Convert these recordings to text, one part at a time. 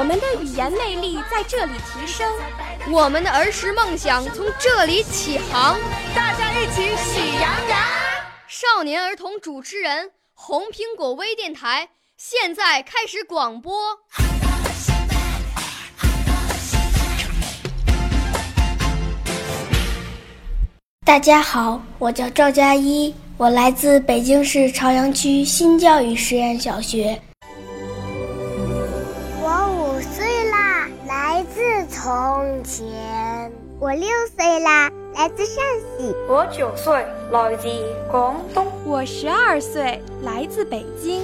我们的语言魅力在这里提升，我们的儿时梦想从这里起航。大家一起喜羊羊。少年儿童主持人，红苹果微电台现在开始广播。大家好，我叫赵佳一，我来自北京市朝阳区新教育实验小学。从前。我六岁啦，来自陕西。我九岁，来自广东。我十二岁，来自北京。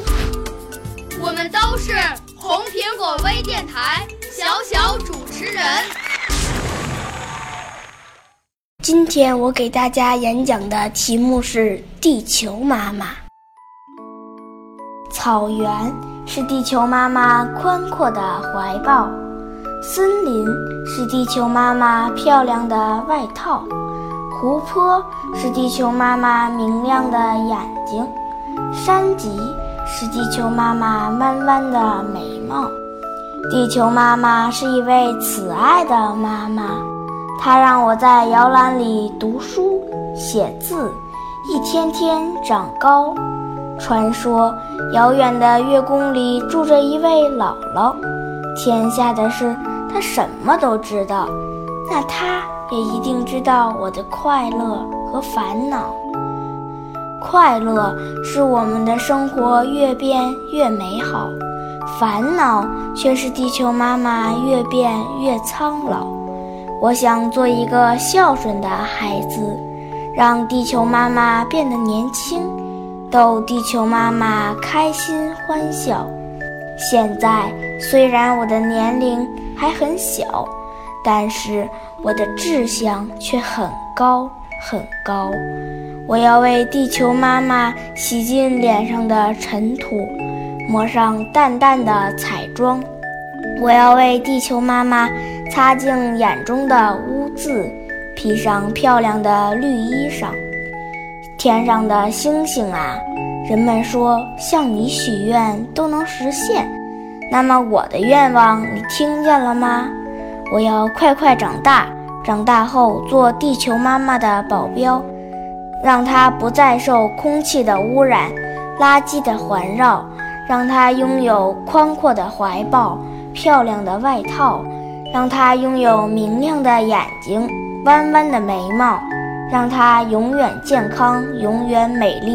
我们都是红苹果微电台小小主持人。今天我给大家演讲的题目是《地球妈妈》。草原是地球妈妈宽阔的怀抱，森林是地球妈妈漂亮的外套，湖泊是地球妈妈明亮的眼睛，山脊是地球妈妈弯弯的眉毛。地球妈妈是一位慈爱的妈妈。她让我在摇篮里读书写字，一天天长高。传说遥远的月宫里住着一位姥姥，天下的事他什么都知道，那他也一定知道我的快乐和烦恼。快乐是我们的生活越变越美好，烦恼却是地球妈妈越变越苍老。我想做一个孝顺的孩子，让地球妈妈变得年轻，逗地球妈妈开心欢笑。现在虽然我的年龄还很小，但是我的志向却很高很高。我要为地球妈妈洗净脸上的尘土，抹上淡淡的彩妆。我要为地球妈妈。擦净眼中的污渍，披上漂亮的绿衣裳。天上的星星啊，人们说向你许愿都能实现，那么我的愿望你听见了吗？我要快快长大，长大后做地球妈妈的保镖，让她不再受空气的污染、垃圾的环绕，让她拥有宽阔的怀抱、漂亮的外套。让她拥有明亮的眼睛、弯弯的眉毛，让她永远健康、永远美丽。